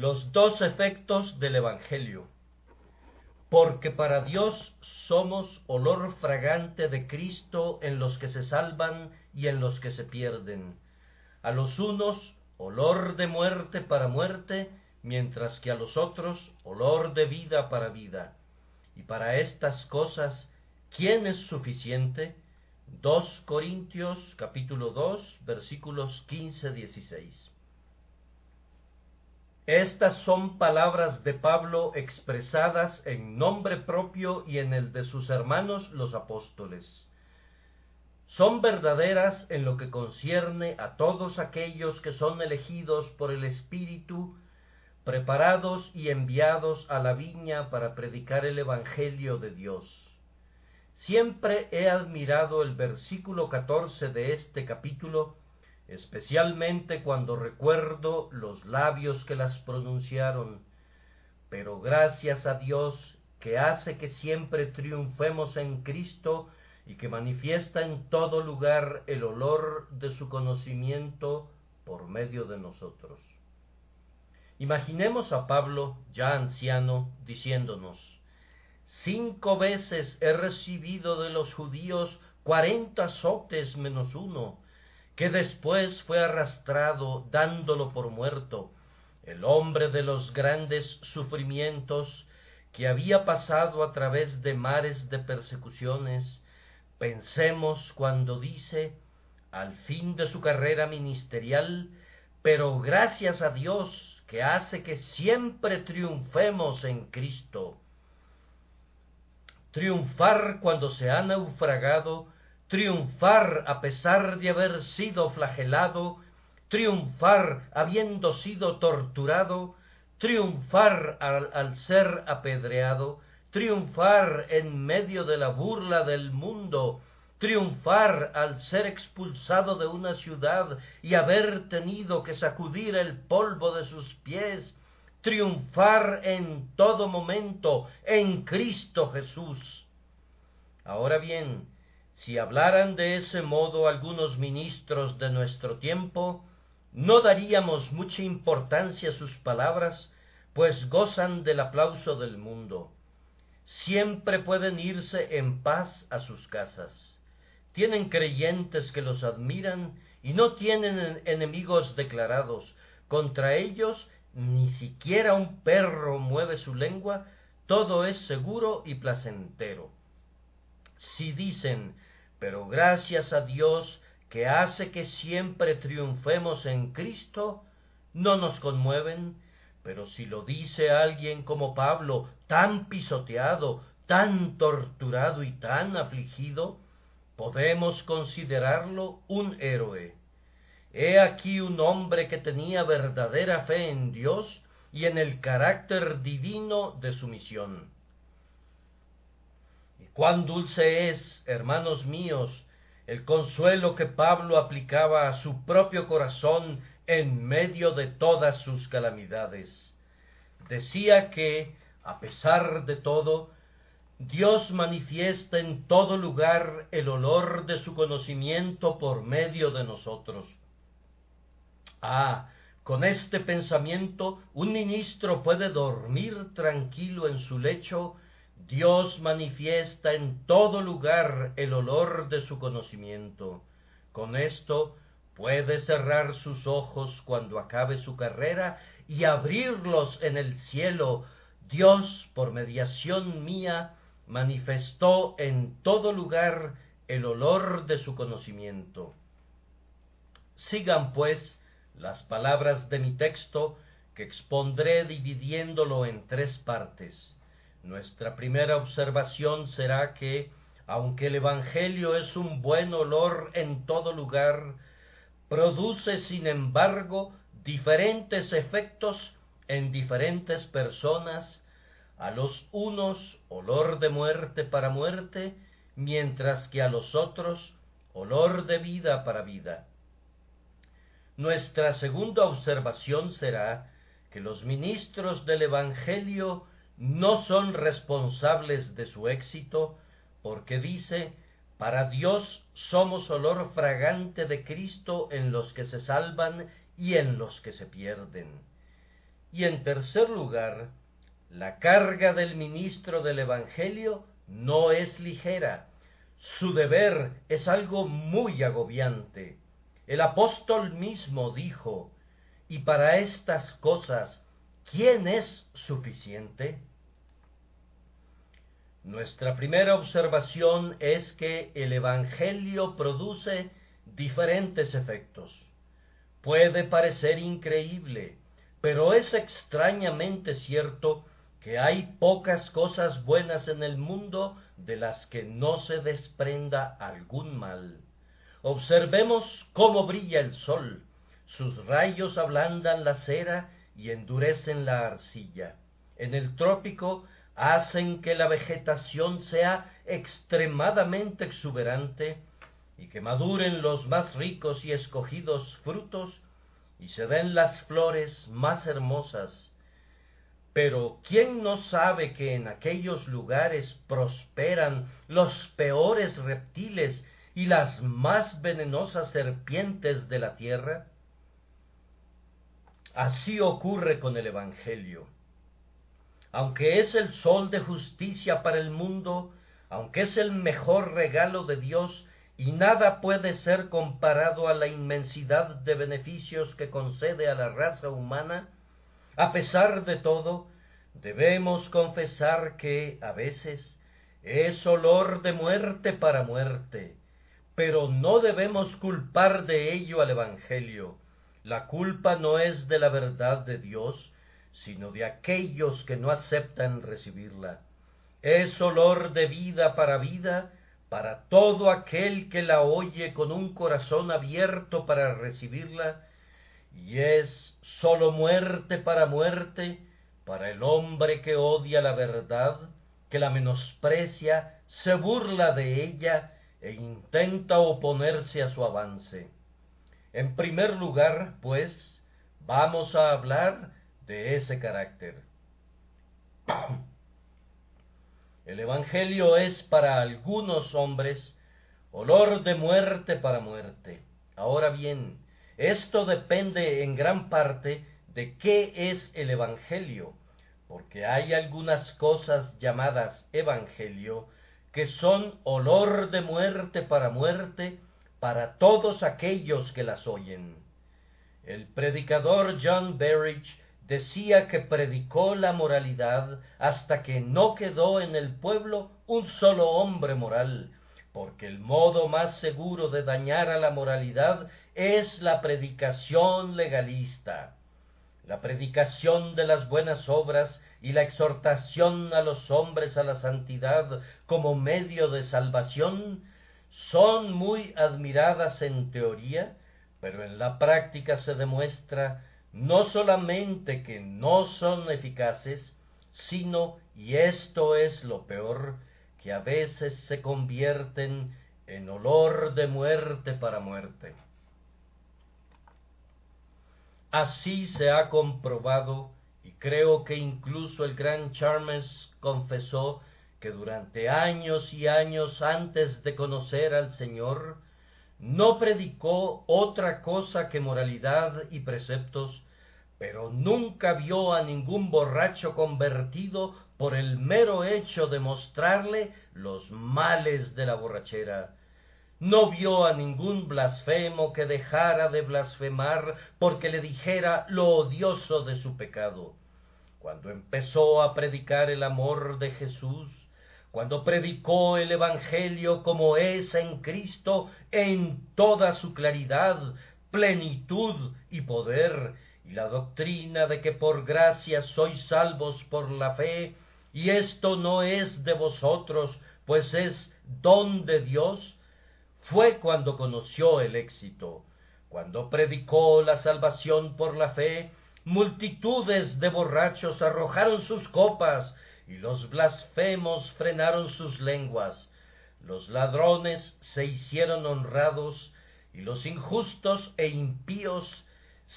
Los dos efectos del Evangelio. Porque para Dios somos olor fragante de Cristo en los que se salvan y en los que se pierden. A los unos olor de muerte para muerte, mientras que a los otros olor de vida para vida. Y para estas cosas, ¿quién es suficiente? 2 Corintios capítulo 2 versículos 15-16. Estas son palabras de Pablo expresadas en nombre propio y en el de sus hermanos los apóstoles. Son verdaderas en lo que concierne a todos aquellos que son elegidos por el Espíritu, preparados y enviados a la viña para predicar el Evangelio de Dios. Siempre he admirado el versículo catorce de este capítulo, especialmente cuando recuerdo los labios que las pronunciaron. Pero gracias a Dios que hace que siempre triunfemos en Cristo y que manifiesta en todo lugar el olor de su conocimiento por medio de nosotros. Imaginemos a Pablo, ya anciano, diciéndonos, Cinco veces he recibido de los judíos cuarenta azotes menos uno, que después fue arrastrado dándolo por muerto, el hombre de los grandes sufrimientos, que había pasado a través de mares de persecuciones, pensemos cuando dice, al fin de su carrera ministerial, pero gracias a Dios que hace que siempre triunfemos en Cristo. Triunfar cuando se ha naufragado, triunfar a pesar de haber sido flagelado, triunfar habiendo sido torturado, triunfar al, ser apedreado, triunfar en medio de la burla del mundo, triunfar al ser expulsado de una ciudad y haber tenido que sacudir el polvo de sus pies, triunfar en todo momento en Cristo Jesús. Ahora bien, si hablaran de ese modo algunos ministros de nuestro tiempo, no daríamos mucha importancia a sus palabras, pues gozan del aplauso del mundo. Siempre pueden irse en paz a sus casas. Tienen creyentes que los admiran y no tienen enemigos declarados. Contra ellos ni siquiera un perro mueve su lengua, todo es seguro y placentero. Si dicen, pero gracias a Dios que hace que siempre triunfemos en Cristo, no nos conmueven, pero si lo dice alguien como Pablo, tan pisoteado, tan torturado y tan afligido, podemos considerarlo un héroe. He aquí un hombre que tenía verdadera fe en Dios y en el carácter divino de su misión. Cuán dulce es, hermanos míos, el consuelo que Pablo aplicaba a su propio corazón en medio de todas sus calamidades. Decía que, a pesar de todo, Dios manifiesta en todo lugar el olor de su conocimiento por medio de nosotros. Ah, con este pensamiento un ministro puede dormir tranquilo en su lecho, Dios manifiesta en todo lugar el olor de su conocimiento. Con esto puede cerrar sus ojos cuando acabe su carrera y abrirlos en el cielo. Dios, por mediación mía, manifestó en todo lugar el olor de su conocimiento. Sigan, pues, las palabras de mi texto que expondré dividiéndolo en tres partes. Nuestra primera observación será que, aunque el Evangelio es un buen olor en todo lugar, produce sin embargo diferentes efectos en diferentes personas, a los unos olor de muerte para muerte, mientras que a los otros olor de vida para vida. Nuestra segunda observación será que los ministros del Evangelio no son responsables de su éxito, porque dice, para Dios somos olor fragante de Cristo en los que se salvan y en los que se pierden. Y en tercer lugar, la carga del ministro del Evangelio no es ligera. Su deber es algo muy agobiante. El apóstol mismo dijo, y para estas cosas, ¿quién es suficiente? Nuestra primera observación es que el Evangelio produce diferentes efectos. Puede parecer increíble, pero es extrañamente cierto que hay pocas cosas buenas en el mundo de las que no se desprenda algún mal. Observemos cómo brilla el sol. Sus rayos ablandan la cera y endurecen la arcilla. En el trópico hacen que la vegetación sea extremadamente exuberante y que maduren los más ricos y escogidos frutos y se den las flores más hermosas. Pero ¿quién no sabe que en aquellos lugares prosperan los peores reptiles y las más venenosas serpientes de la tierra? Así ocurre con el Evangelio. Aunque es el sol de justicia para el mundo, aunque es el mejor regalo de Dios, y nada puede ser comparado a la inmensidad de beneficios que concede a la raza humana, a pesar de todo, debemos confesar que a veces es olor de muerte para muerte, pero no debemos culpar de ello al Evangelio. La culpa no es de la verdad de Dios, sino de aquellos que no aceptan recibirla. Es olor de vida para vida, para todo aquel que la oye con un corazón abierto para recibirla, y es sólo muerte para muerte para el hombre que odia la verdad, que la menosprecia, se burla de ella e intenta oponerse a su avance. En primer lugar, pues, vamos a hablar de ese carácter. El Evangelio es para algunos hombres olor de muerte para muerte. Ahora bien, esto depende en gran parte de qué es el Evangelio, porque hay algunas cosas llamadas Evangelio que son olor de muerte para muerte para todos aquellos que las oyen. El predicador John Berridge decía que predicó la moralidad hasta que no quedó en el pueblo un solo hombre moral, porque el modo más seguro de dañar a la moralidad es la predicación legalista. La predicación de las buenas obras y la exhortación a los hombres a la santidad como medio de salvación son muy admiradas en teoría, pero en la práctica se demuestra no solamente que no son eficaces, sino, y esto es lo peor, que a veces se convierten en olor de muerte para muerte. Así se ha comprobado, y creo que incluso el gran Charmes confesó que durante años y años antes de conocer al Señor, no predicó otra cosa que moralidad y preceptos, pero nunca vio a ningún borracho convertido por el mero hecho de mostrarle los males de la borrachera. No vio a ningún blasfemo que dejara de blasfemar porque le dijera lo odioso de su pecado. Cuando empezó a predicar el amor de Jesús, cuando predicó el Evangelio como es en Cristo en toda su claridad, plenitud y poder, y la doctrina de que por gracia sois salvos por la fe, y esto no es de vosotros, pues es don de Dios, fue cuando conoció el éxito, cuando predicó la salvación por la fe, multitudes de borrachos arrojaron sus copas, y los blasfemos frenaron sus lenguas, los ladrones se hicieron honrados, y los injustos e impíos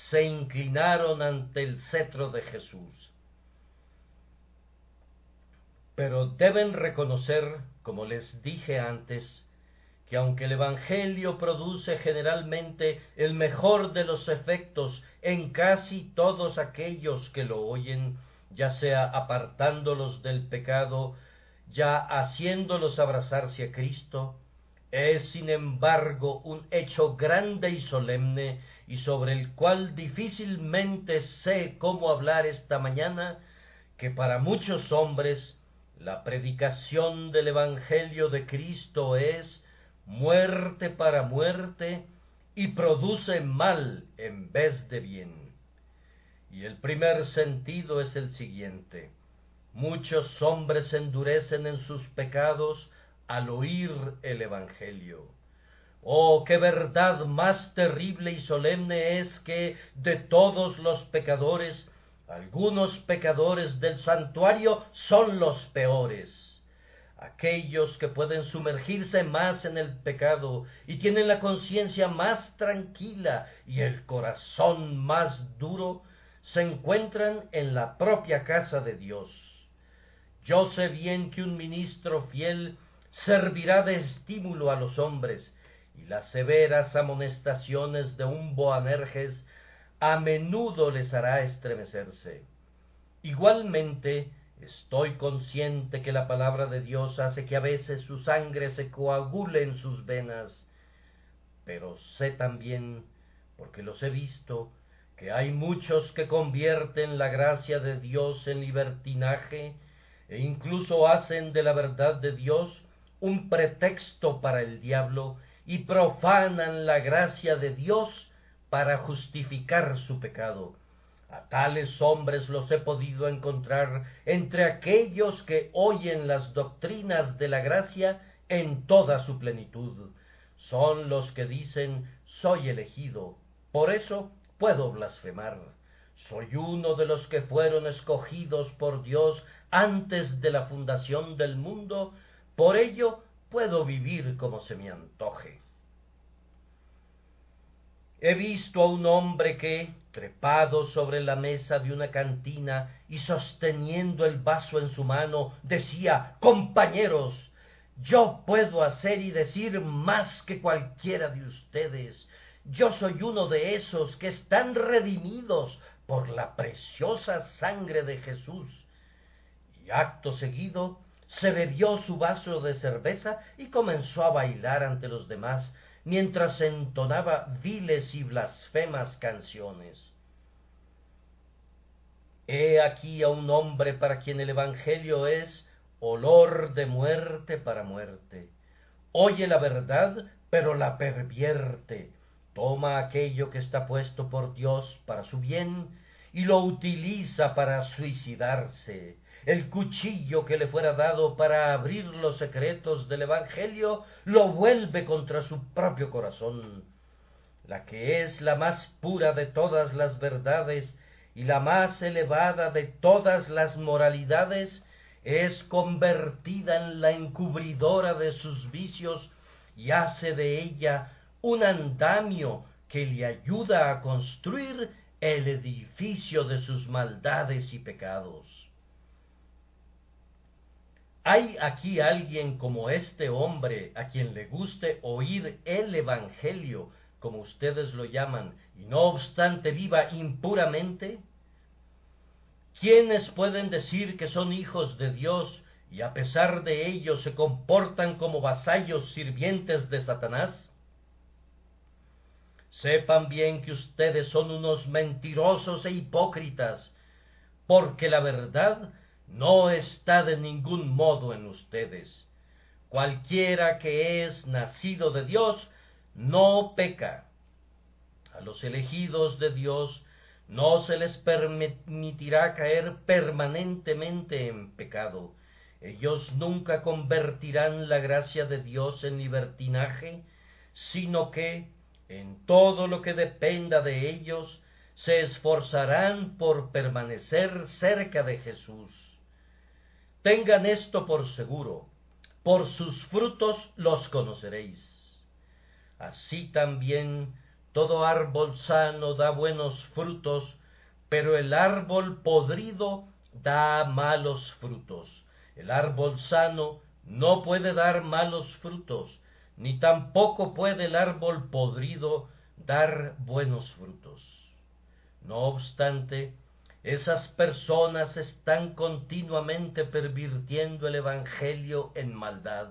se inclinaron ante el cetro de Jesús. Pero deben reconocer, como les dije antes, que aunque el Evangelio produce generalmente el mejor de los efectos en casi todos aquellos que lo oyen, ya sea apartándolos del pecado, ya haciéndolos abrazarse a Cristo, es sin embargo un hecho grande y solemne y sobre el cual difícilmente sé cómo hablar esta mañana, que para muchos hombres la predicación del Evangelio de Cristo es muerte para muerte y produce mal en vez de bien. Y el primer sentido es el siguiente. Muchos hombres endurecen en sus pecados al oír el Evangelio. Oh, qué verdad más terrible y solemne es que de todos los pecadores, algunos pecadores del santuario son los peores aquellos que pueden sumergirse más en el pecado y tienen la conciencia más tranquila y el corazón más duro, se encuentran en la propia casa de Dios. Yo sé bien que un ministro fiel servirá de estímulo a los hombres, y las severas amonestaciones de un Boanerges a menudo les hará estremecerse. Igualmente, Estoy consciente que la palabra de Dios hace que a veces su sangre se coagule en sus venas, pero sé también, porque los he visto, hay muchos que convierten la gracia de Dios en libertinaje e incluso hacen de la verdad de Dios un pretexto para el diablo y profanan la gracia de Dios para justificar su pecado. A tales hombres los he podido encontrar entre aquellos que oyen las doctrinas de la gracia en toda su plenitud. Son los que dicen soy elegido, por eso puedo blasfemar. Soy uno de los que fueron escogidos por Dios antes de la fundación del mundo, por ello puedo vivir como se me antoje. He visto a un hombre que, trepado sobre la mesa de una cantina y sosteniendo el vaso en su mano, decía Compañeros, yo puedo hacer y decir más que cualquiera de ustedes. Yo soy uno de esos que están redimidos por la preciosa sangre de Jesús. Y acto seguido se bebió su vaso de cerveza y comenzó a bailar ante los demás, mientras entonaba viles y blasfemas canciones. He aquí a un hombre para quien el Evangelio es olor de muerte para muerte. Oye la verdad, pero la pervierte. Toma aquello que está puesto por Dios para su bien y lo utiliza para suicidarse el cuchillo que le fuera dado para abrir los secretos del Evangelio, lo vuelve contra su propio corazón. La que es la más pura de todas las verdades y la más elevada de todas las moralidades, es convertida en la encubridora de sus vicios y hace de ella un andamio que le ayuda a construir el edificio de sus maldades y pecados. ¿Hay aquí alguien como este hombre a quien le guste oír el Evangelio, como ustedes lo llaman, y no obstante viva impuramente? ¿Quiénes pueden decir que son hijos de Dios y a pesar de ello se comportan como vasallos sirvientes de Satanás? Sepan bien que ustedes son unos mentirosos e hipócritas, porque la verdad no está de ningún modo en ustedes. Cualquiera que es nacido de Dios no peca. A los elegidos de Dios no se les permitirá caer permanentemente en pecado. Ellos nunca convertirán la gracia de Dios en libertinaje, sino que, en todo lo que dependa de ellos, se esforzarán por permanecer cerca de Jesús. Tengan esto por seguro, por sus frutos los conoceréis. Así también todo árbol sano da buenos frutos, pero el árbol podrido da malos frutos. El árbol sano no puede dar malos frutos, ni tampoco puede el árbol podrido dar buenos frutos. No obstante, esas personas están continuamente pervirtiendo el Evangelio en maldad.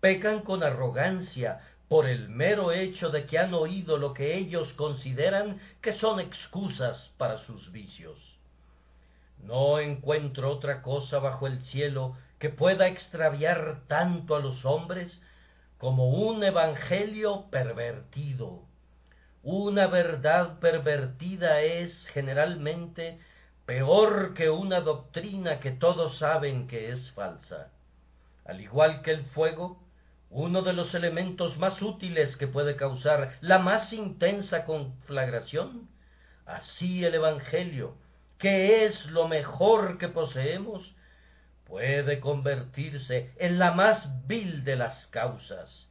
Pecan con arrogancia por el mero hecho de que han oído lo que ellos consideran que son excusas para sus vicios. No encuentro otra cosa bajo el cielo que pueda extraviar tanto a los hombres como un evangelio pervertido. Una verdad pervertida es generalmente peor que una doctrina que todos saben que es falsa. Al igual que el fuego, uno de los elementos más útiles que puede causar la más intensa conflagración, así el Evangelio, que es lo mejor que poseemos, puede convertirse en la más vil de las causas.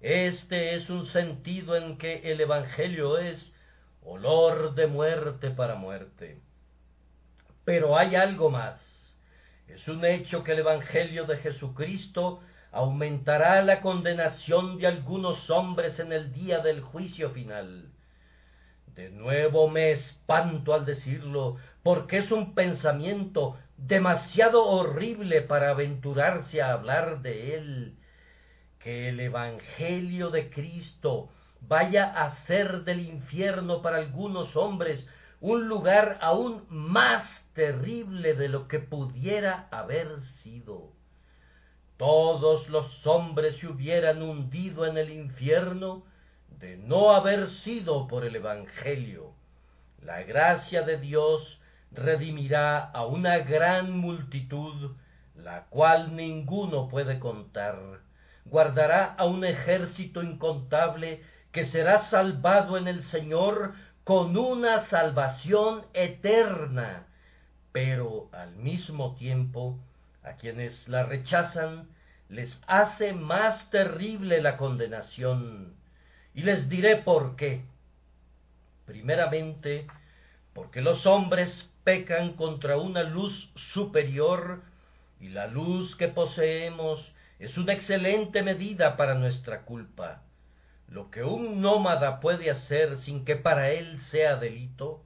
Este es un sentido en que el Evangelio es olor de muerte para muerte. Pero hay algo más. Es un hecho que el Evangelio de Jesucristo aumentará la condenación de algunos hombres en el día del juicio final. De nuevo me espanto al decirlo, porque es un pensamiento demasiado horrible para aventurarse a hablar de él, que el Evangelio de Cristo vaya a ser del infierno para algunos hombres un lugar aún más terrible de lo que pudiera haber sido. Todos los hombres se hubieran hundido en el infierno de no haber sido por el Evangelio. La gracia de Dios redimirá a una gran multitud, la cual ninguno puede contar. Guardará a un ejército incontable que será salvado en el Señor con una salvación eterna, pero al mismo tiempo a quienes la rechazan les hace más terrible la condenación. Y les diré por qué. Primeramente, porque los hombres pecan contra una luz superior y la luz que poseemos es una excelente medida para nuestra culpa. Lo que un nómada puede hacer sin que para él sea delito,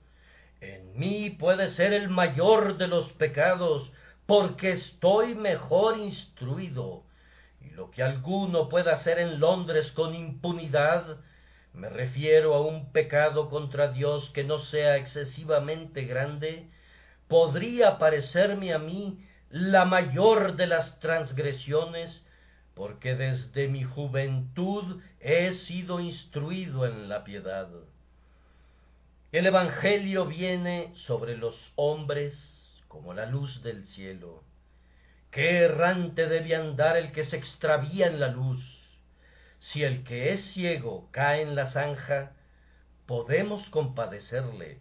en mí puede ser el mayor de los pecados, porque estoy mejor instruido, y lo que alguno pueda hacer en Londres con impunidad, me refiero a un pecado contra Dios que no sea excesivamente grande, podría parecerme a mí la mayor de las transgresiones, porque desde mi juventud he sido instruido en la piedad. El Evangelio viene sobre los hombres como la luz del cielo. Qué errante debe andar el que se extravía en la luz. Si el que es ciego cae en la zanja, podemos compadecerle.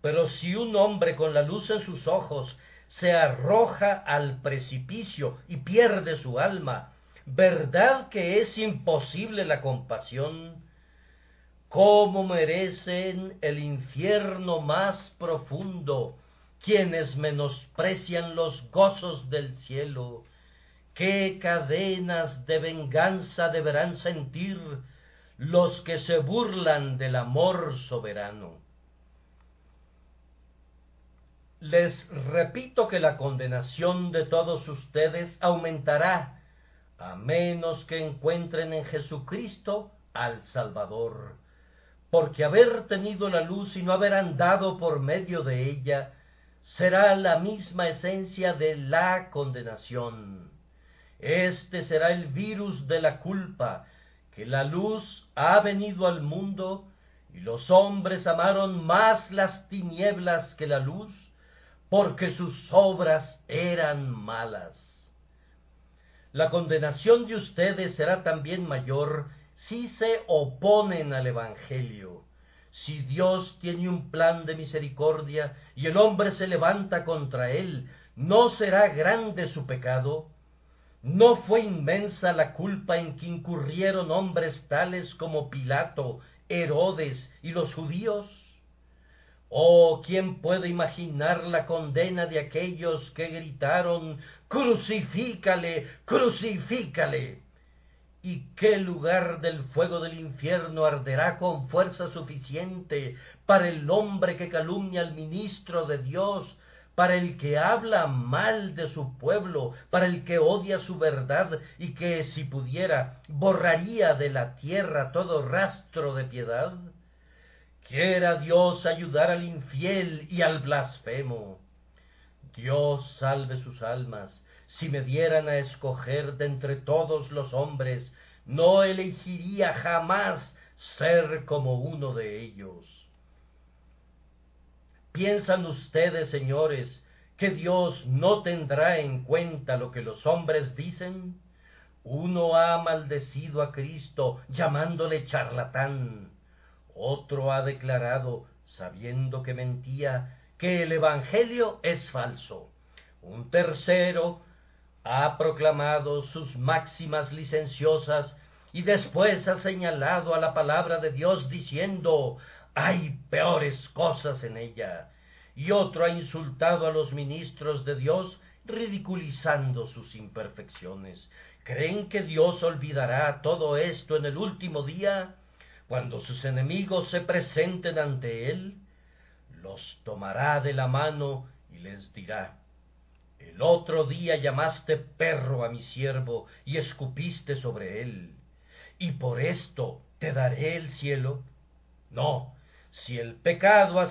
Pero si un hombre con la luz en sus ojos se arroja al precipicio y pierde su alma, ¿verdad que es imposible la compasión? ¿Cómo merecen el infierno más profundo quienes menosprecian los gozos del cielo, qué cadenas de venganza deberán sentir los que se burlan del amor soberano. Les repito que la condenación de todos ustedes aumentará a menos que encuentren en Jesucristo al Salvador, porque haber tenido la luz y no haber andado por medio de ella será la misma esencia de la condenación. Este será el virus de la culpa, que la luz ha venido al mundo y los hombres amaron más las tinieblas que la luz, porque sus obras eran malas. La condenación de ustedes será también mayor si se oponen al Evangelio si Dios tiene un plan de misericordia y el hombre se levanta contra él, ¿no será grande su pecado? ¿No fue inmensa la culpa en que incurrieron hombres tales como Pilato, Herodes y los judíos? Oh, ¿quién puede imaginar la condena de aquellos que gritaron Crucifícale, crucifícale? ¿Y qué lugar del fuego del infierno arderá con fuerza suficiente para el hombre que calumnia al ministro de Dios, para el que habla mal de su pueblo, para el que odia su verdad y que, si pudiera, borraría de la tierra todo rastro de piedad? Quiera Dios ayudar al infiel y al blasfemo. Dios salve sus almas, si me dieran a escoger de entre todos los hombres, no elegiría jamás ser como uno de ellos. ¿Piensan ustedes, señores, que Dios no tendrá en cuenta lo que los hombres dicen? Uno ha maldecido a Cristo llamándole charlatán. Otro ha declarado, sabiendo que mentía, que el Evangelio es falso. Un tercero ha proclamado sus máximas licenciosas y después ha señalado a la palabra de Dios diciendo hay peores cosas en ella. Y otro ha insultado a los ministros de Dios ridiculizando sus imperfecciones. ¿Creen que Dios olvidará todo esto en el último día, cuando sus enemigos se presenten ante Él? Los tomará de la mano y les dirá, el otro día llamaste perro a mi siervo y escupiste sobre él, y por esto te daré el cielo. No, si el pecado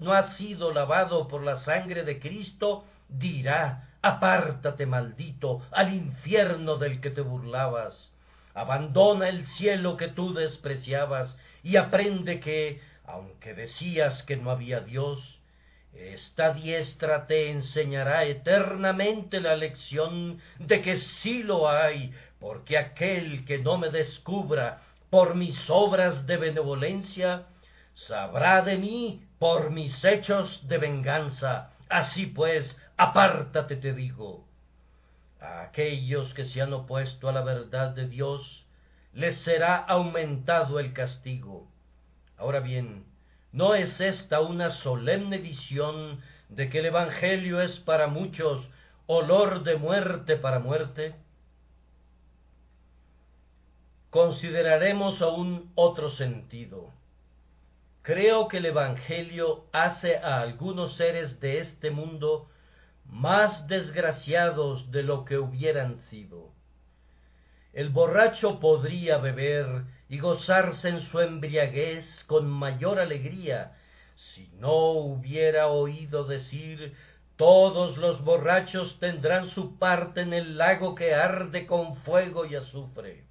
no ha sido lavado por la sangre de Cristo, dirá, apártate maldito al infierno del que te burlabas. Abandona el cielo que tú despreciabas y aprende que, aunque decías que no había Dios, esta diestra te enseñará eternamente la lección de que sí lo hay, porque aquel que no me descubra por mis obras de benevolencia, sabrá de mí por mis hechos de venganza. Así pues, apártate, te digo. A aquellos que se han opuesto a la verdad de Dios, les será aumentado el castigo. Ahora bien, ¿No es esta una solemne visión de que el Evangelio es para muchos olor de muerte para muerte? Consideraremos aún otro sentido. Creo que el Evangelio hace a algunos seres de este mundo más desgraciados de lo que hubieran sido. El borracho podría beber y gozarse en su embriaguez con mayor alegría, si no hubiera oído decir todos los borrachos tendrán su parte en el lago que arde con fuego y azufre.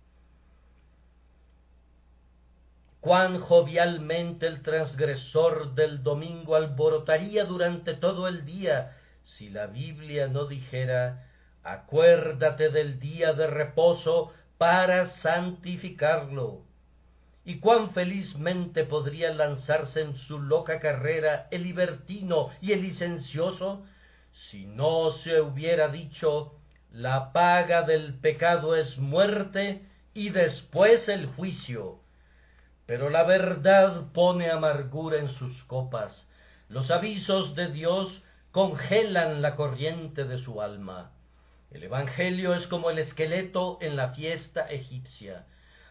Cuán jovialmente el transgresor del domingo alborotaría durante todo el día si la Biblia no dijera acuérdate del día de reposo para santificarlo. Y cuán felizmente podría lanzarse en su loca carrera el libertino y el licencioso si no se hubiera dicho la paga del pecado es muerte y después el juicio. Pero la verdad pone amargura en sus copas, los avisos de Dios congelan la corriente de su alma. El Evangelio es como el esqueleto en la fiesta egipcia.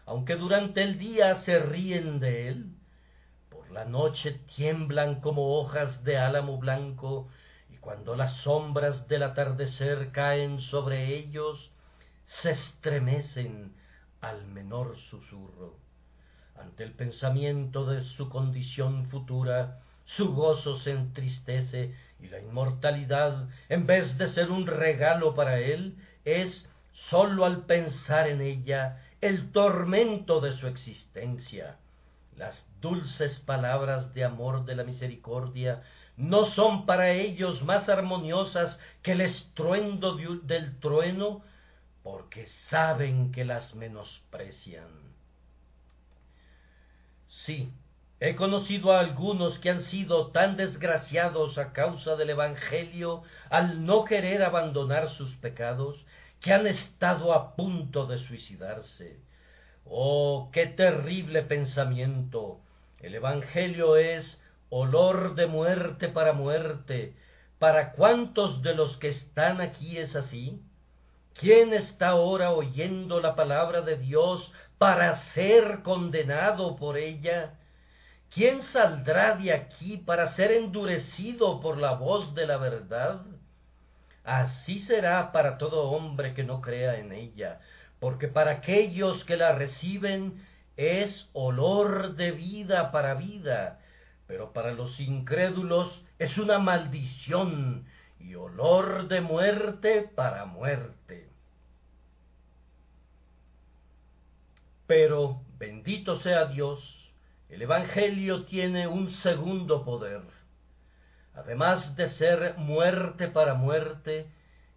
Aunque durante el día se ríen de él, por la noche tiemblan como hojas de álamo blanco, y cuando las sombras del atardecer caen sobre ellos, se estremecen al menor susurro. Ante el pensamiento de su condición futura, su gozo se entristece y la inmortalidad, en vez de ser un regalo para él, es, sólo al pensar en ella, el tormento de su existencia. Las dulces palabras de amor de la misericordia no son para ellos más armoniosas que el estruendo del trueno, porque saben que las menosprecian. Sí, He conocido a algunos que han sido tan desgraciados a causa del Evangelio al no querer abandonar sus pecados, que han estado a punto de suicidarse. Oh, qué terrible pensamiento. El Evangelio es olor de muerte para muerte. ¿Para cuántos de los que están aquí es así? ¿Quién está ahora oyendo la palabra de Dios para ser condenado por ella? ¿Quién saldrá de aquí para ser endurecido por la voz de la verdad? Así será para todo hombre que no crea en ella, porque para aquellos que la reciben es olor de vida para vida, pero para los incrédulos es una maldición y olor de muerte para muerte. Pero, bendito sea Dios, el Evangelio tiene un segundo poder además de ser muerte para muerte,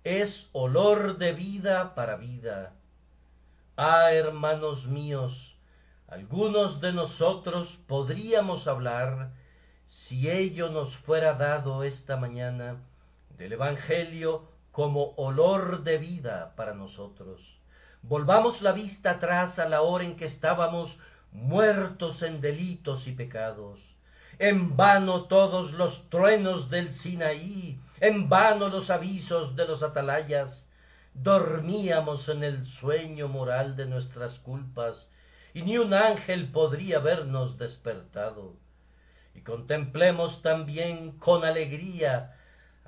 es olor de vida para vida. Ah, hermanos míos, algunos de nosotros podríamos hablar, si ello nos fuera dado esta mañana, del Evangelio como olor de vida para nosotros. Volvamos la vista atrás a la hora en que estábamos muertos en delitos y pecados en vano todos los truenos del Sinaí, en vano los avisos de los atalayas, dormíamos en el sueño moral de nuestras culpas, y ni un ángel podría habernos despertado. Y contemplemos también con alegría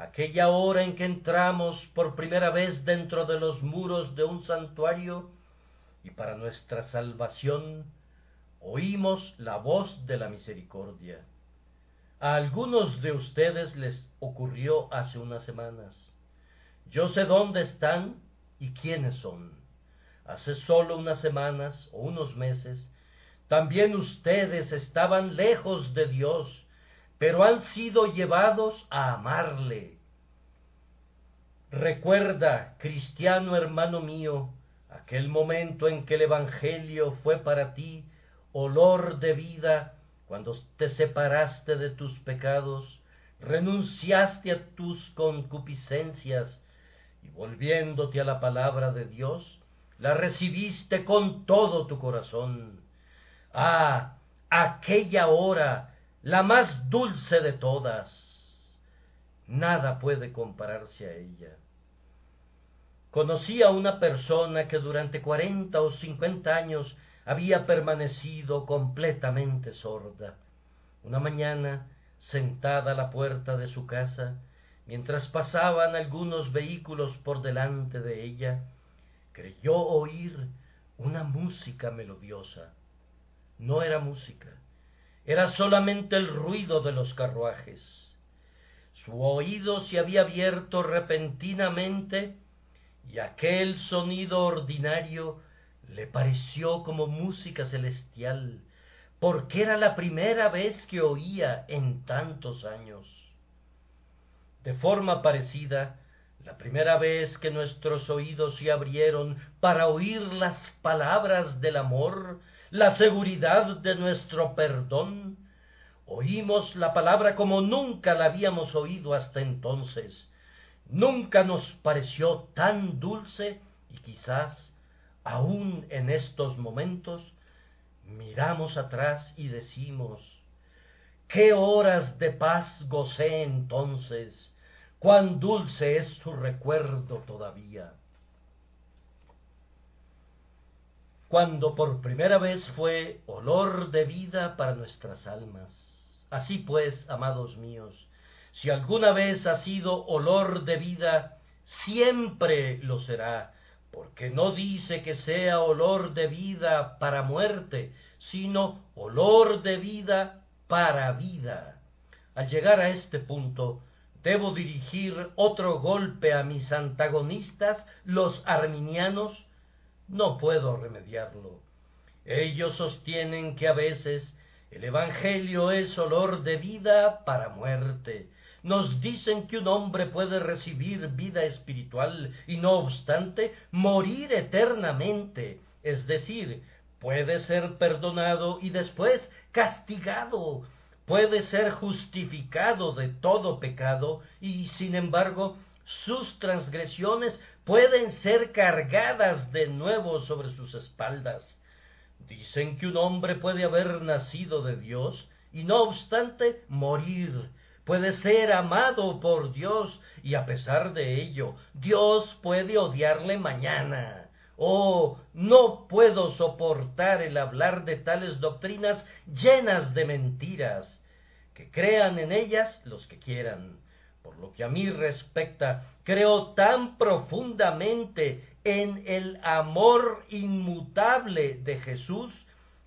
aquella hora en que entramos por primera vez dentro de los muros de un santuario, y para nuestra salvación oímos la voz de la misericordia. A algunos de ustedes les ocurrió hace unas semanas. Yo sé dónde están y quiénes son. Hace solo unas semanas o unos meses, también ustedes estaban lejos de Dios, pero han sido llevados a amarle. Recuerda, cristiano hermano mío, aquel momento en que el Evangelio fue para ti olor de vida cuando te separaste de tus pecados, renunciaste a tus concupiscencias y volviéndote a la palabra de Dios, la recibiste con todo tu corazón. Ah, aquella hora, la más dulce de todas. Nada puede compararse a ella. Conocí a una persona que durante cuarenta o cincuenta años había permanecido completamente sorda. Una mañana, sentada a la puerta de su casa, mientras pasaban algunos vehículos por delante de ella, creyó oír una música melodiosa. No era música, era solamente el ruido de los carruajes. Su oído se había abierto repentinamente y aquel sonido ordinario le pareció como música celestial, porque era la primera vez que oía en tantos años. De forma parecida, la primera vez que nuestros oídos se abrieron para oír las palabras del amor, la seguridad de nuestro perdón, oímos la palabra como nunca la habíamos oído hasta entonces. Nunca nos pareció tan dulce y quizás aún en estos momentos, miramos atrás y decimos, qué horas de paz gocé entonces, cuán dulce es su recuerdo todavía. Cuando por primera vez fue olor de vida para nuestras almas. Así pues, amados míos, si alguna vez ha sido olor de vida, siempre lo será, porque no dice que sea olor de vida para muerte, sino olor de vida para vida. Al llegar a este punto, debo dirigir otro golpe a mis antagonistas, los arminianos. No puedo remediarlo. Ellos sostienen que a veces el Evangelio es olor de vida para muerte, nos dicen que un hombre puede recibir vida espiritual y no obstante morir eternamente, es decir, puede ser perdonado y después castigado, puede ser justificado de todo pecado y sin embargo sus transgresiones pueden ser cargadas de nuevo sobre sus espaldas. Dicen que un hombre puede haber nacido de Dios y no obstante morir puede ser amado por Dios y a pesar de ello, Dios puede odiarle mañana. Oh, no puedo soportar el hablar de tales doctrinas llenas de mentiras. Que crean en ellas los que quieran. Por lo que a mí respecta, creo tan profundamente en el amor inmutable de Jesús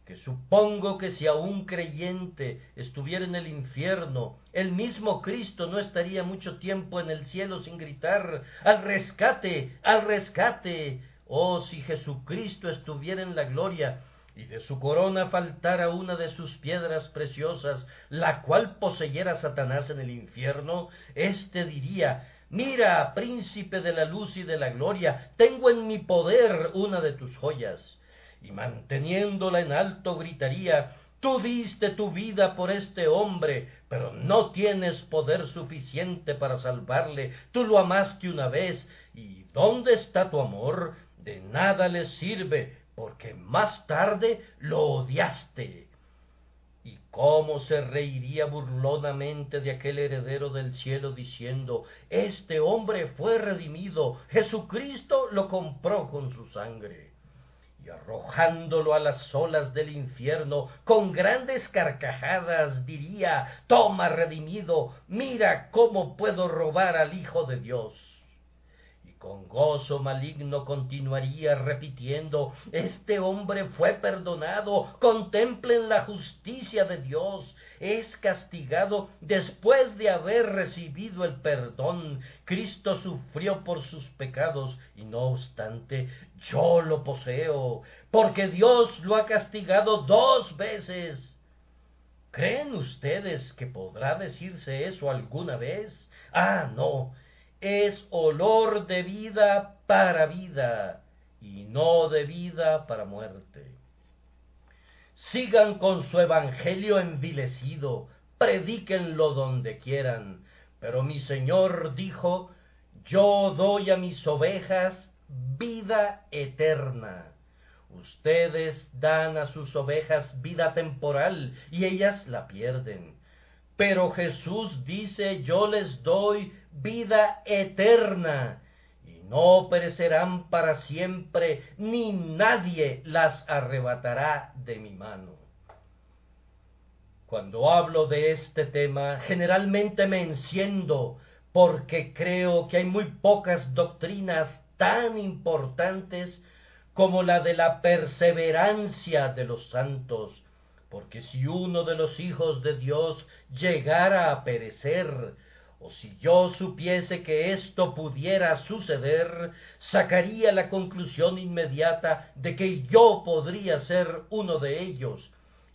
que supongo que si a un creyente estuviera en el infierno, el mismo Cristo no estaría mucho tiempo en el cielo sin gritar al rescate, al rescate. Oh, si Jesucristo estuviera en la gloria, y de su corona faltara una de sus piedras preciosas, la cual poseyera Satanás en el infierno, éste diría Mira, príncipe de la luz y de la gloria, tengo en mi poder una de tus joyas y manteniéndola en alto gritaría Tú diste tu vida por este hombre, pero no tienes poder suficiente para salvarle. Tú lo amaste una vez, y ¿dónde está tu amor? De nada le sirve, porque más tarde lo odiaste. ¿Y cómo se reiría burlonamente de aquel heredero del cielo diciendo, Este hombre fue redimido, Jesucristo lo compró con su sangre? y arrojándolo a las olas del infierno, con grandes carcajadas diría, Toma, redimido, mira cómo puedo robar al Hijo de Dios con gozo maligno continuaría repitiendo Este hombre fue perdonado, contemplen la justicia de Dios, es castigado después de haber recibido el perdón. Cristo sufrió por sus pecados y no obstante yo lo poseo, porque Dios lo ha castigado dos veces. ¿Creen ustedes que podrá decirse eso alguna vez? Ah, no, es olor de vida para vida y no de vida para muerte. Sigan con su evangelio envilecido, predíquenlo donde quieran, pero mi Señor dijo, yo doy a mis ovejas vida eterna. Ustedes dan a sus ovejas vida temporal y ellas la pierden. Pero Jesús dice, yo les doy vida eterna, y no perecerán para siempre, ni nadie las arrebatará de mi mano. Cuando hablo de este tema, generalmente me enciendo porque creo que hay muy pocas doctrinas tan importantes como la de la perseverancia de los santos, porque si uno de los hijos de Dios llegara a perecer, o si yo supiese que esto pudiera suceder, sacaría la conclusión inmediata de que yo podría ser uno de ellos,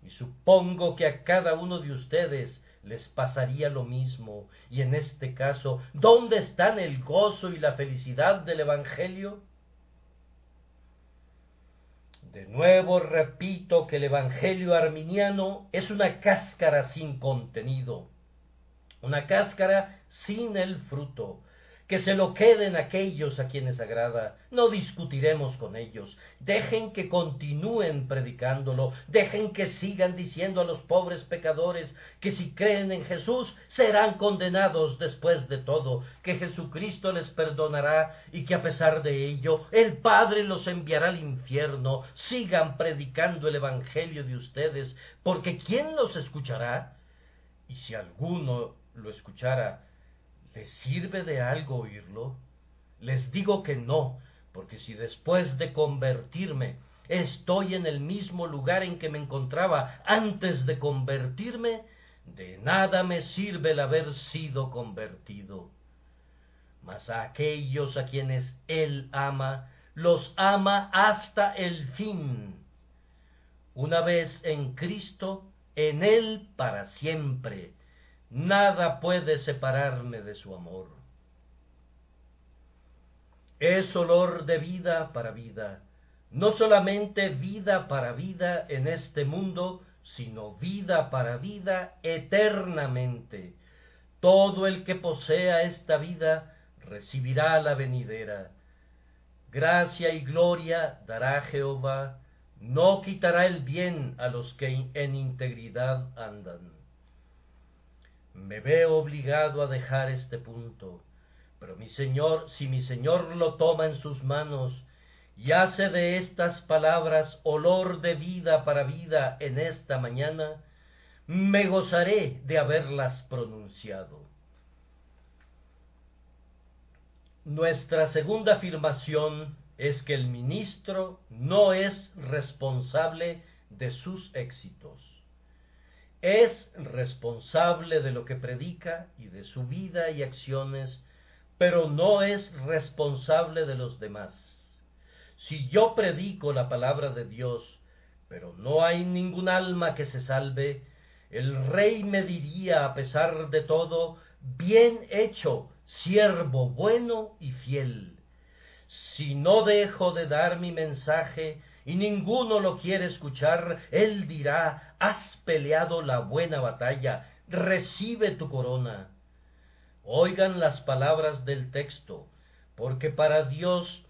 y supongo que a cada uno de ustedes les pasaría lo mismo, y en este caso, ¿dónde están el gozo y la felicidad del Evangelio? De nuevo repito que el Evangelio arminiano es una cáscara sin contenido, una cáscara sin el fruto, que se lo queden aquellos a quienes agrada, no discutiremos con ellos, dejen que continúen predicándolo, dejen que sigan diciendo a los pobres pecadores que si creen en Jesús serán condenados después de todo, que Jesucristo les perdonará y que a pesar de ello el Padre los enviará al infierno, sigan predicando el Evangelio de ustedes, porque ¿quién los escuchará? Y si alguno lo escuchara, ¿Les sirve de algo oírlo? Les digo que no, porque si después de convertirme estoy en el mismo lugar en que me encontraba antes de convertirme, de nada me sirve el haber sido convertido. Mas a aquellos a quienes Él ama, los ama hasta el fin. Una vez en Cristo, en Él para siempre Nada puede separarme de su amor. Es olor de vida para vida, no solamente vida para vida en este mundo, sino vida para vida eternamente. Todo el que posea esta vida recibirá la venidera. Gracia y gloria dará Jehová, no quitará el bien a los que en integridad andan. Me veo obligado a dejar este punto. Pero mi Señor, si mi Señor lo toma en sus manos y hace de estas palabras olor de vida para vida en esta mañana, me gozaré de haberlas pronunciado. Nuestra segunda afirmación es que el ministro no es responsable de sus éxitos. Es responsable de lo que predica y de su vida y acciones, pero no es responsable de los demás. Si yo predico la palabra de Dios, pero no hay ningún alma que se salve, el rey me diría a pesar de todo, bien hecho, siervo bueno y fiel. Si no dejo de dar mi mensaje y ninguno lo quiere escuchar, él dirá, has peleado la buena batalla, recibe tu corona. Oigan las palabras del texto, porque para Dios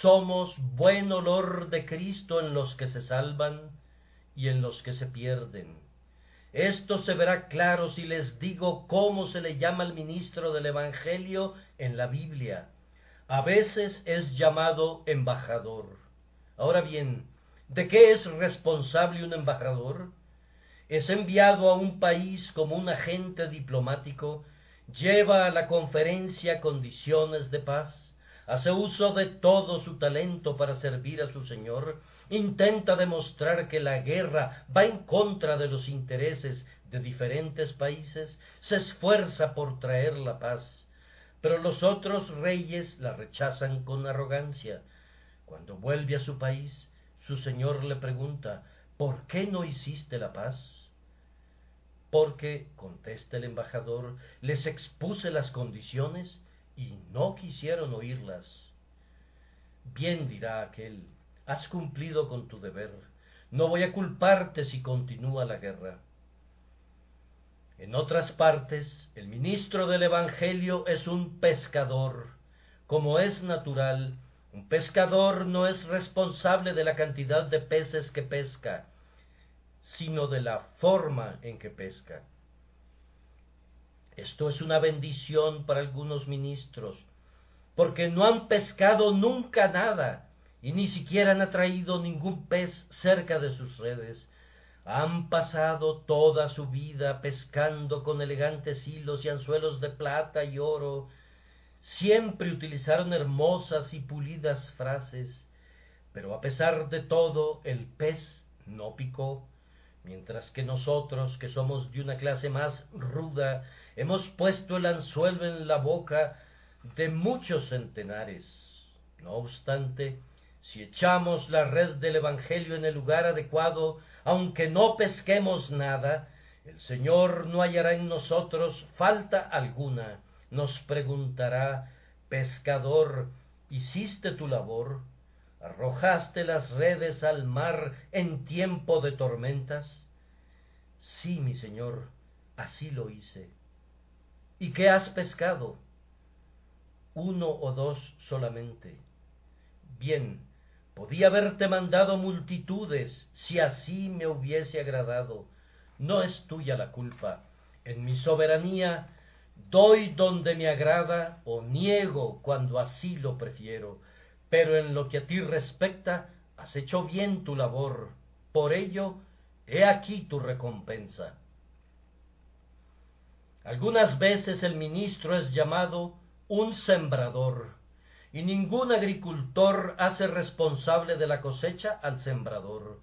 somos buen olor de Cristo en los que se salvan y en los que se pierden. Esto se verá claro si les digo cómo se le llama al ministro del Evangelio en la Biblia. A veces es llamado embajador. Ahora bien, ¿de qué es responsable un embajador? Es enviado a un país como un agente diplomático, lleva a la conferencia condiciones de paz, hace uso de todo su talento para servir a su Señor, intenta demostrar que la guerra va en contra de los intereses de diferentes países, se esfuerza por traer la paz, pero los otros reyes la rechazan con arrogancia. Cuando vuelve a su país, su señor le pregunta, ¿por qué no hiciste la paz? Porque, contesta el embajador, les expuse las condiciones y no quisieron oírlas. Bien dirá aquel, has cumplido con tu deber. No voy a culparte si continúa la guerra. En otras partes, el ministro del Evangelio es un pescador. Como es natural, un pescador no es responsable de la cantidad de peces que pesca, sino de la forma en que pesca. Esto es una bendición para algunos ministros, porque no han pescado nunca nada, y ni siquiera han atraído ningún pez cerca de sus redes. Han pasado toda su vida pescando con elegantes hilos y anzuelos de plata y oro. Siempre utilizaron hermosas y pulidas frases, pero a pesar de todo el pez no picó, mientras que nosotros, que somos de una clase más ruda, hemos puesto el anzuelo en la boca de muchos centenares. No obstante, si echamos la red del Evangelio en el lugar adecuado, aunque no pesquemos nada, el Señor no hallará en nosotros falta alguna. Nos preguntará, pescador, ¿hiciste tu labor? ¿Arrojaste las redes al mar en tiempo de tormentas? Sí, mi Señor, así lo hice. ¿Y qué has pescado? Uno o dos solamente. Bien, Podía haberte mandado multitudes si así me hubiese agradado. No es tuya la culpa. En mi soberanía doy donde me agrada o niego cuando así lo prefiero. Pero en lo que a ti respecta, has hecho bien tu labor. Por ello, he aquí tu recompensa. Algunas veces el ministro es llamado un sembrador y ningún agricultor hace responsable de la cosecha al sembrador.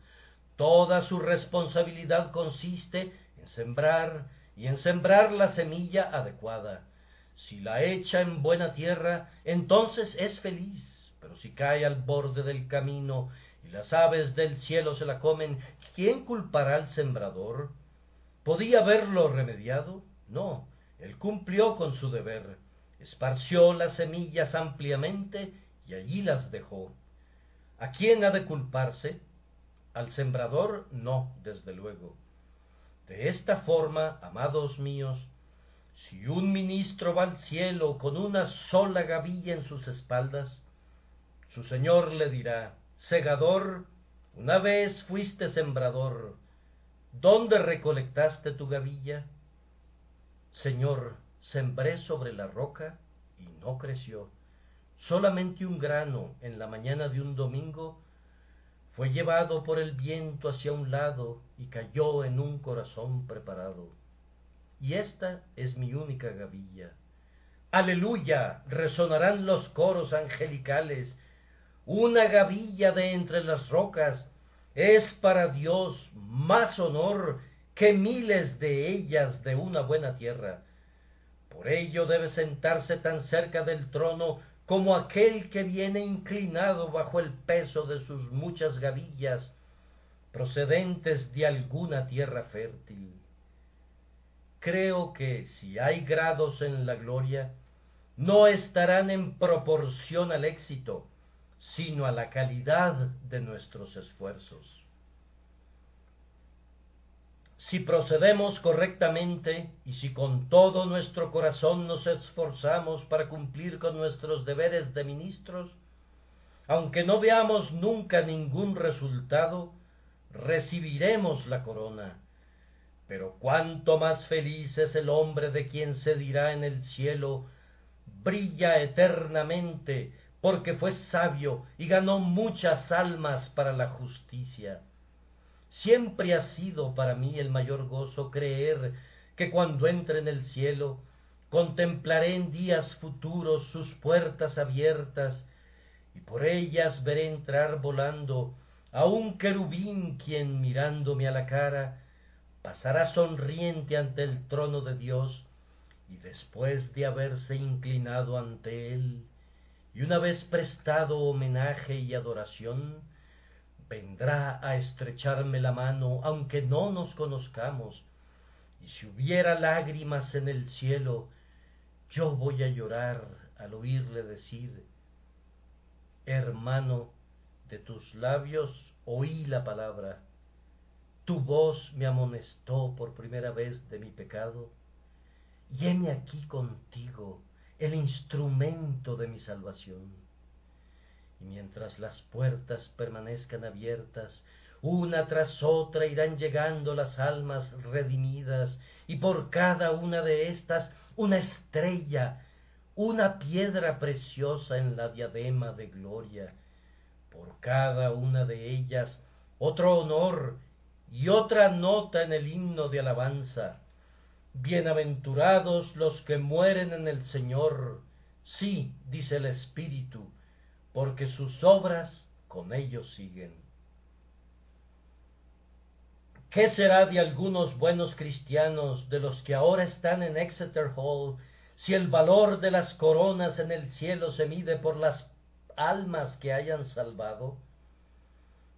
Toda su responsabilidad consiste en sembrar y en sembrar la semilla adecuada. Si la echa en buena tierra, entonces es feliz, pero si cae al borde del camino y las aves del cielo se la comen, ¿quién culpará al sembrador? ¿Podía haberlo remediado? No, él cumplió con su deber esparció las semillas ampliamente y allí las dejó. ¿A quién ha de culparse? Al sembrador no, desde luego. De esta forma, amados míos, si un ministro va al cielo con una sola gavilla en sus espaldas, su señor le dirá, segador, una vez fuiste sembrador, ¿dónde recolectaste tu gavilla? Señor, sembré sobre la roca y no creció. Solamente un grano en la mañana de un domingo fue llevado por el viento hacia un lado y cayó en un corazón preparado. Y esta es mi única gavilla. Aleluya, resonarán los coros angelicales. Una gavilla de entre las rocas es para Dios más honor que miles de ellas de una buena tierra. Por ello debe sentarse tan cerca del trono como aquel que viene inclinado bajo el peso de sus muchas gavillas procedentes de alguna tierra fértil. Creo que si hay grados en la gloria, no estarán en proporción al éxito, sino a la calidad de nuestros esfuerzos. Si procedemos correctamente y si con todo nuestro corazón nos esforzamos para cumplir con nuestros deberes de ministros, aunque no veamos nunca ningún resultado, recibiremos la corona. Pero cuánto más feliz es el hombre de quien se dirá en el cielo, brilla eternamente, porque fue sabio y ganó muchas almas para la justicia. Siempre ha sido para mí el mayor gozo creer que cuando entre en el cielo contemplaré en días futuros sus puertas abiertas y por ellas veré entrar volando a un querubín quien mirándome a la cara pasará sonriente ante el trono de Dios y después de haberse inclinado ante él y una vez prestado homenaje y adoración vendrá a estrecharme la mano aunque no nos conozcamos, y si hubiera lágrimas en el cielo, yo voy a llorar al oírle decir, hermano, de tus labios oí la palabra, tu voz me amonestó por primera vez de mi pecado, y heme aquí contigo, el instrumento de mi salvación y mientras las puertas permanezcan abiertas, una tras otra irán llegando las almas redimidas, y por cada una de estas una estrella, una piedra preciosa en la diadema de gloria, por cada una de ellas otro honor y otra nota en el himno de alabanza. Bienaventurados los que mueren en el Señor. Sí, dice el Espíritu, porque sus obras con ellos siguen. ¿Qué será de algunos buenos cristianos, de los que ahora están en Exeter Hall, si el valor de las coronas en el cielo se mide por las almas que hayan salvado?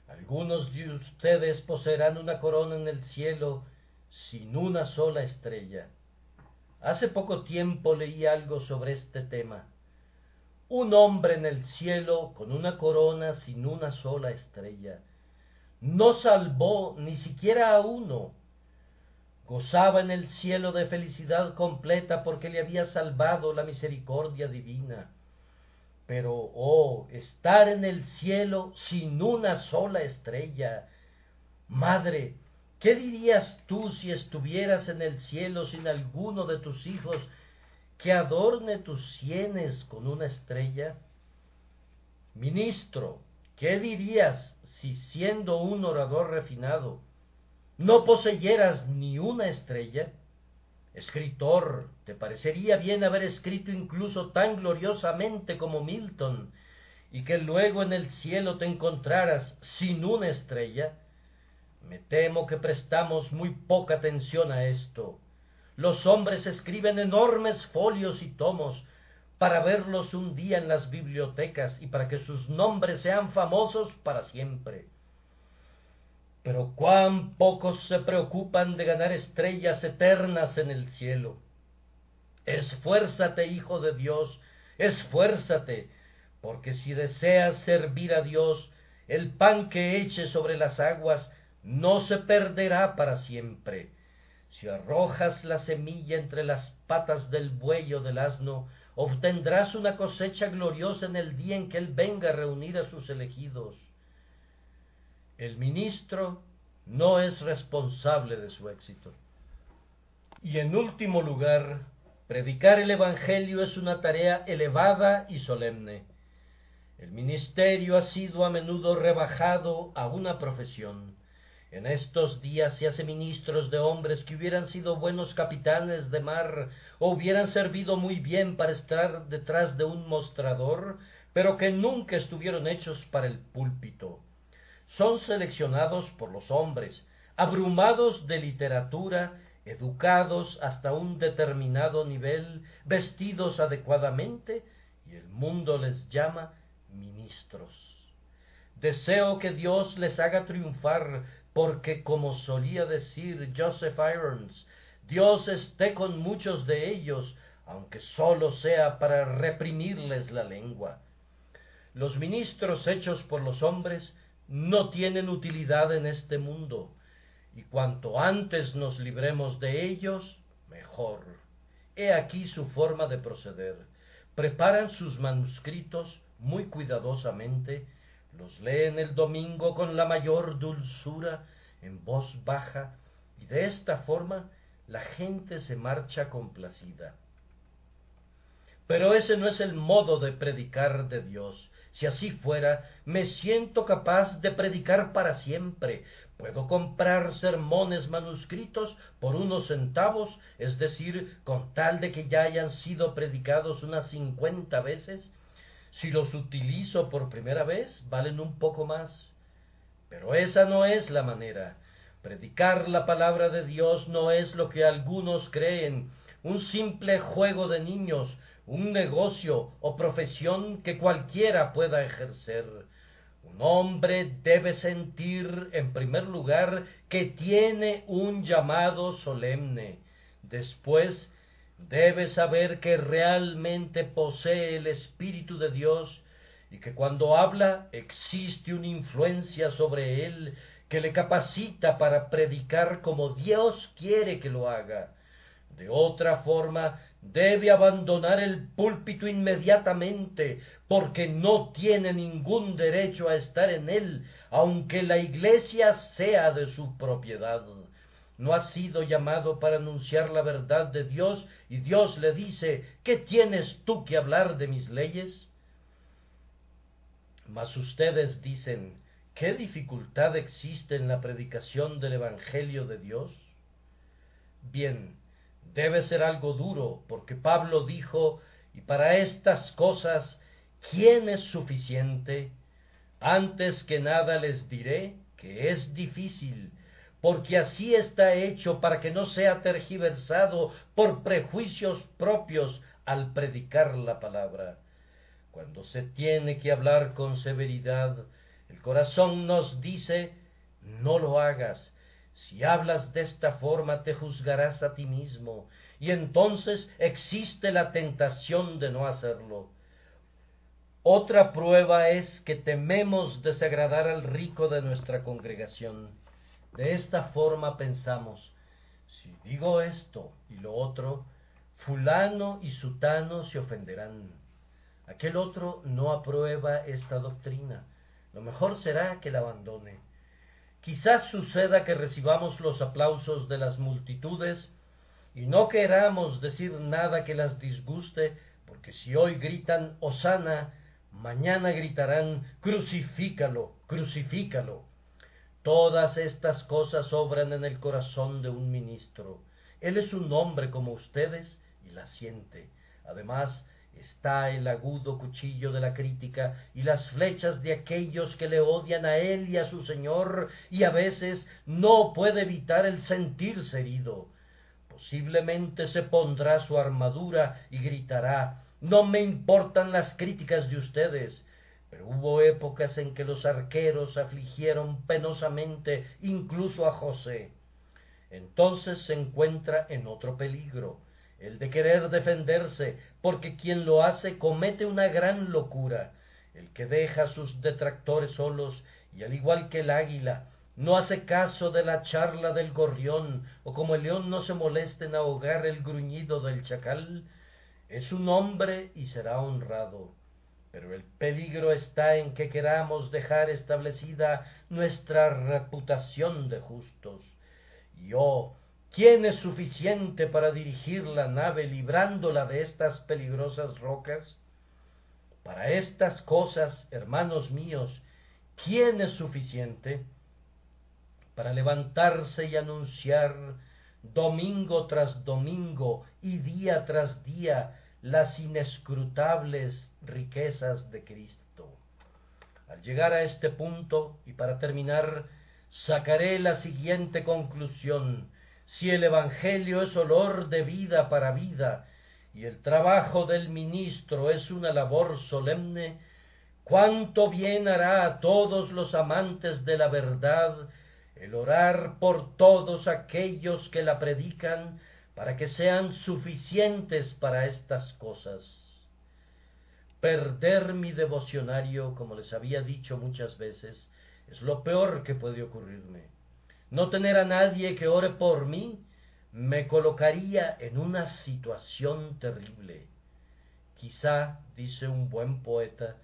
Algunos de ustedes poseerán una corona en el cielo sin una sola estrella. Hace poco tiempo leí algo sobre este tema un hombre en el cielo con una corona sin una sola estrella. No salvó ni siquiera a uno. Gozaba en el cielo de felicidad completa porque le había salvado la misericordia divina. Pero, oh, estar en el cielo sin una sola estrella. Madre, ¿qué dirías tú si estuvieras en el cielo sin alguno de tus hijos que adorne tus sienes con una estrella? Ministro, ¿qué dirías si siendo un orador refinado no poseyeras ni una estrella? Escritor, ¿te parecería bien haber escrito incluso tan gloriosamente como Milton y que luego en el cielo te encontraras sin una estrella? Me temo que prestamos muy poca atención a esto los hombres escriben enormes folios y tomos para verlos un día en las bibliotecas y para que sus nombres sean famosos para siempre. Pero cuán pocos se preocupan de ganar estrellas eternas en el cielo. Esfuérzate, Hijo de Dios, esfuérzate, porque si deseas servir a Dios, el pan que eche sobre las aguas no se perderá para siempre si arrojas la semilla entre las patas del buey o del asno, obtendrás una cosecha gloriosa en el día en que Él venga a reunir a sus elegidos. El ministro no es responsable de su éxito. Y en último lugar, predicar el Evangelio es una tarea elevada y solemne. El ministerio ha sido a menudo rebajado a una profesión. En estos días se hace ministros de hombres que hubieran sido buenos capitanes de mar o hubieran servido muy bien para estar detrás de un mostrador, pero que nunca estuvieron hechos para el púlpito. Son seleccionados por los hombres, abrumados de literatura, educados hasta un determinado nivel, vestidos adecuadamente, y el mundo les llama ministros. Deseo que Dios les haga triunfar porque como solía decir Joseph Irons, Dios esté con muchos de ellos, aunque sólo sea para reprimirles la lengua. Los ministros hechos por los hombres no tienen utilidad en este mundo, y cuanto antes nos libremos de ellos, mejor. He aquí su forma de proceder. Preparan sus manuscritos muy cuidadosamente, los leen el domingo con la mayor dulzura, en voz baja, y de esta forma la gente se marcha complacida. Pero ese no es el modo de predicar de Dios. Si así fuera, me siento capaz de predicar para siempre. Puedo comprar sermones manuscritos por unos centavos, es decir, con tal de que ya hayan sido predicados unas cincuenta veces, si los utilizo por primera vez, valen un poco más. Pero esa no es la manera. Predicar la palabra de Dios no es lo que algunos creen, un simple juego de niños, un negocio o profesión que cualquiera pueda ejercer. Un hombre debe sentir, en primer lugar, que tiene un llamado solemne. Después, debe saber que realmente posee el Espíritu de Dios y que cuando habla existe una influencia sobre él que le capacita para predicar como Dios quiere que lo haga. De otra forma, debe abandonar el púlpito inmediatamente, porque no tiene ningún derecho a estar en él, aunque la iglesia sea de su propiedad no ha sido llamado para anunciar la verdad de Dios y Dios le dice, ¿qué tienes tú que hablar de mis leyes? Mas ustedes dicen, ¿qué dificultad existe en la predicación del Evangelio de Dios? Bien, debe ser algo duro, porque Pablo dijo, y para estas cosas, ¿quién es suficiente? Antes que nada les diré que es difícil porque así está hecho para que no sea tergiversado por prejuicios propios al predicar la palabra. Cuando se tiene que hablar con severidad, el corazón nos dice no lo hagas. Si hablas de esta forma te juzgarás a ti mismo, y entonces existe la tentación de no hacerlo. Otra prueba es que tememos desagradar al rico de nuestra congregación. De esta forma pensamos, si digo esto y lo otro, fulano y sutano se ofenderán. Aquel otro no aprueba esta doctrina. Lo mejor será que la abandone. Quizás suceda que recibamos los aplausos de las multitudes y no queramos decir nada que las disguste, porque si hoy gritan Osana, mañana gritarán Crucifícalo, crucifícalo. Todas estas cosas obran en el corazón de un ministro. Él es un hombre como ustedes y la siente. Además, está el agudo cuchillo de la crítica y las flechas de aquellos que le odian a él y a su Señor, y a veces no puede evitar el sentirse herido. Posiblemente se pondrá su armadura y gritará No me importan las críticas de ustedes, pero hubo épocas en que los arqueros afligieron penosamente incluso a José. Entonces se encuentra en otro peligro, el de querer defenderse, porque quien lo hace comete una gran locura, el que deja a sus detractores solos y al igual que el águila, no hace caso de la charla del gorrión, o como el león no se molesta en ahogar el gruñido del chacal, es un hombre y será honrado pero el peligro está en que queramos dejar establecida nuestra reputación de justos. Y oh, ¿Quién es suficiente para dirigir la nave librándola de estas peligrosas rocas? Para estas cosas, hermanos míos, ¿quién es suficiente? Para levantarse y anunciar domingo tras domingo y día tras día las inescrutables riquezas de Cristo. Al llegar a este punto, y para terminar, sacaré la siguiente conclusión. Si el Evangelio es olor de vida para vida, y el trabajo del ministro es una labor solemne, cuánto bien hará a todos los amantes de la verdad el orar por todos aquellos que la predican para que sean suficientes para estas cosas. Perder mi devocionario, como les había dicho muchas veces, es lo peor que puede ocurrirme. No tener a nadie que ore por mí me colocaría en una situación terrible. Quizá, dice un buen poeta,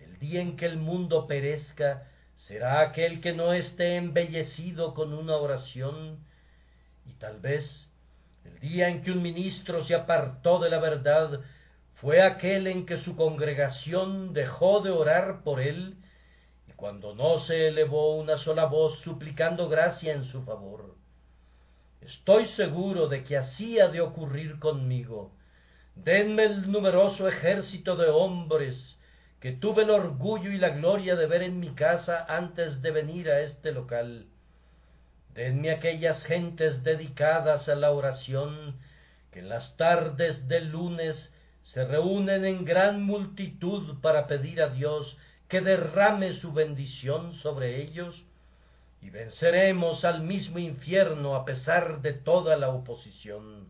el día en que el mundo perezca será aquel que no esté embellecido con una oración y tal vez el día en que un ministro se apartó de la verdad fue aquel en que su congregación dejó de orar por él y cuando no se elevó una sola voz suplicando gracia en su favor. Estoy seguro de que así ha de ocurrir conmigo. Denme el numeroso ejército de hombres que tuve el orgullo y la gloria de ver en mi casa antes de venir a este local. Denme aquellas gentes dedicadas a la oración, que en las tardes del lunes se reúnen en gran multitud para pedir a Dios que derrame su bendición sobre ellos, y venceremos al mismo infierno a pesar de toda la oposición.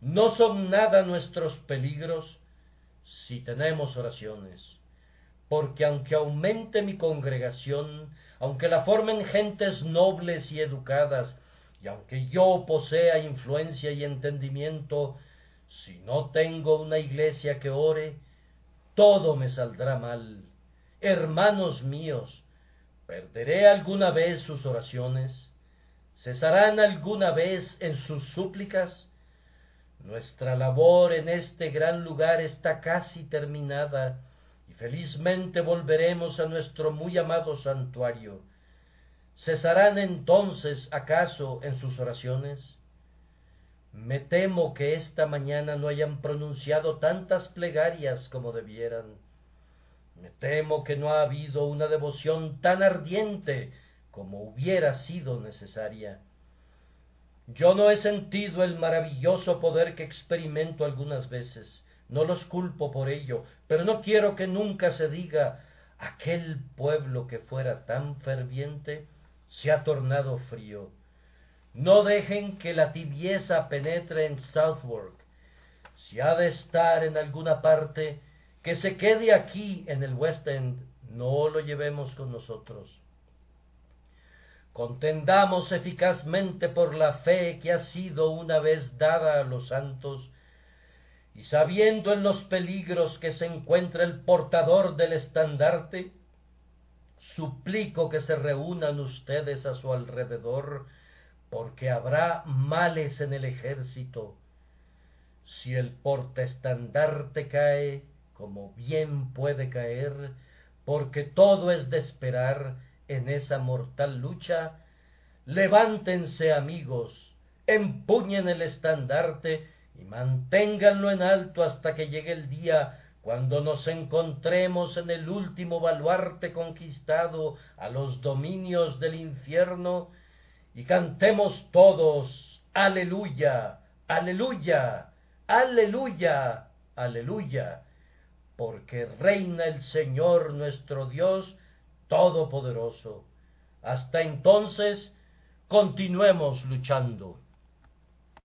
No son nada nuestros peligros, si tenemos oraciones, porque aunque aumente mi congregación, aunque la formen gentes nobles y educadas, y aunque yo posea influencia y entendimiento, si no tengo una iglesia que ore, todo me saldrá mal. Hermanos míos, ¿perderé alguna vez sus oraciones? ¿Cesarán alguna vez en sus súplicas? Nuestra labor en este gran lugar está casi terminada y felizmente volveremos a nuestro muy amado santuario. ¿Cesarán entonces acaso en sus oraciones? Me temo que esta mañana no hayan pronunciado tantas plegarias como debieran. Me temo que no ha habido una devoción tan ardiente como hubiera sido necesaria. Yo no he sentido el maravilloso poder que experimento algunas veces, no los culpo por ello, pero no quiero que nunca se diga aquel pueblo que fuera tan ferviente se ha tornado frío. No dejen que la tibieza penetre en Southwark. Si ha de estar en alguna parte, que se quede aquí en el West End, no lo llevemos con nosotros. Contendamos eficazmente por la fe que ha sido una vez dada a los santos, y sabiendo en los peligros que se encuentra el portador del estandarte, suplico que se reúnan ustedes a su alrededor, porque habrá males en el ejército. Si el portaestandarte cae, como bien puede caer, porque todo es de esperar, en esa mortal lucha, levántense amigos, empuñen el estandarte y manténganlo en alto hasta que llegue el día cuando nos encontremos en el último baluarte conquistado a los dominios del infierno y cantemos todos aleluya, aleluya, aleluya, aleluya, porque reina el Señor nuestro Dios Todopoderoso. Hasta entonces, continuemos luchando.